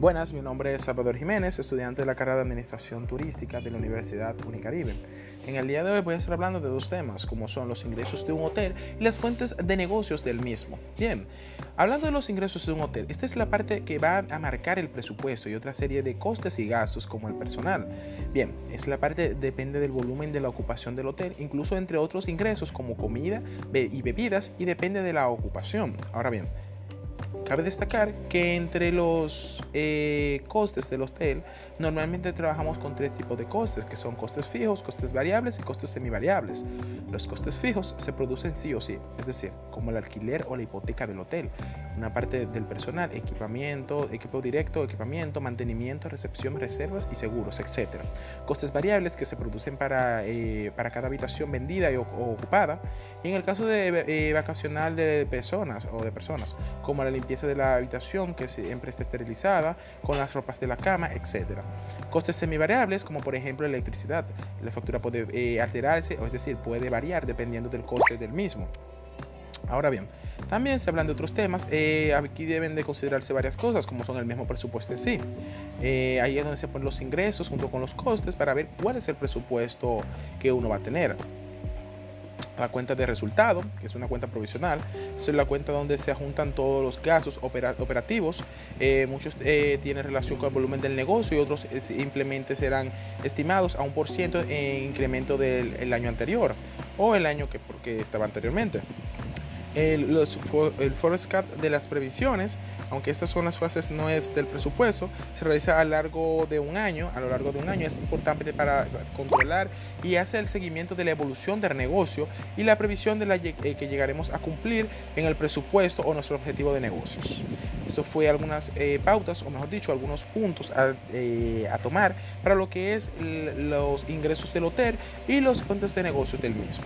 Buenas, mi nombre es Salvador Jiménez, estudiante de la carrera de Administración Turística de la Universidad Unicaribe. En el día de hoy voy a estar hablando de dos temas, como son los ingresos de un hotel y las fuentes de negocios del mismo. Bien, hablando de los ingresos de un hotel, esta es la parte que va a marcar el presupuesto y otra serie de costes y gastos como el personal. Bien, es la parte depende del volumen de la ocupación del hotel, incluso entre otros ingresos como comida y bebidas y depende de la ocupación. Ahora bien, Cabe destacar que entre los eh, costes del hotel normalmente trabajamos con tres tipos de costes, que son costes fijos, costes variables y costes semivariables. Los costes fijos se producen sí o sí, es decir, como el alquiler o la hipoteca del hotel, una parte del personal, equipamiento, equipo directo, equipamiento, mantenimiento, recepción, reservas y seguros, etc. Costes variables que se producen para, eh, para cada habitación vendida o, ocupada. Y en el caso de eh, vacacional de personas o de personas, como la limpieza de la habitación que siempre está esterilizada, con las ropas de la cama, etc. Costes semivariables, como por ejemplo electricidad. La factura puede eh, alterarse, o es decir, puede variar dependiendo del coste del mismo. Ahora bien, también se hablan de otros temas. Eh, aquí deben de considerarse varias cosas, como son el mismo presupuesto en sí. Eh, ahí es donde se ponen los ingresos junto con los costes para ver cuál es el presupuesto que uno va a tener la cuenta de resultado, que es una cuenta provisional. Es la cuenta donde se juntan todos los gastos operativos. Eh, muchos eh, tienen relación con el volumen del negocio y otros simplemente serán estimados a un por ciento en incremento del año anterior o el año que porque estaba anteriormente el, los, el forecast de las previsiones, aunque estas son las fases no es del presupuesto, se realiza a lo largo de un año, a lo largo de un año es importante para controlar y hacer el seguimiento de la evolución del negocio y la previsión de la eh, que llegaremos a cumplir en el presupuesto o nuestro objetivo de negocios. Esto fue algunas eh, pautas, o mejor dicho, algunos puntos a, eh, a tomar para lo que es los ingresos del hotel y las fuentes de negocios del mismo.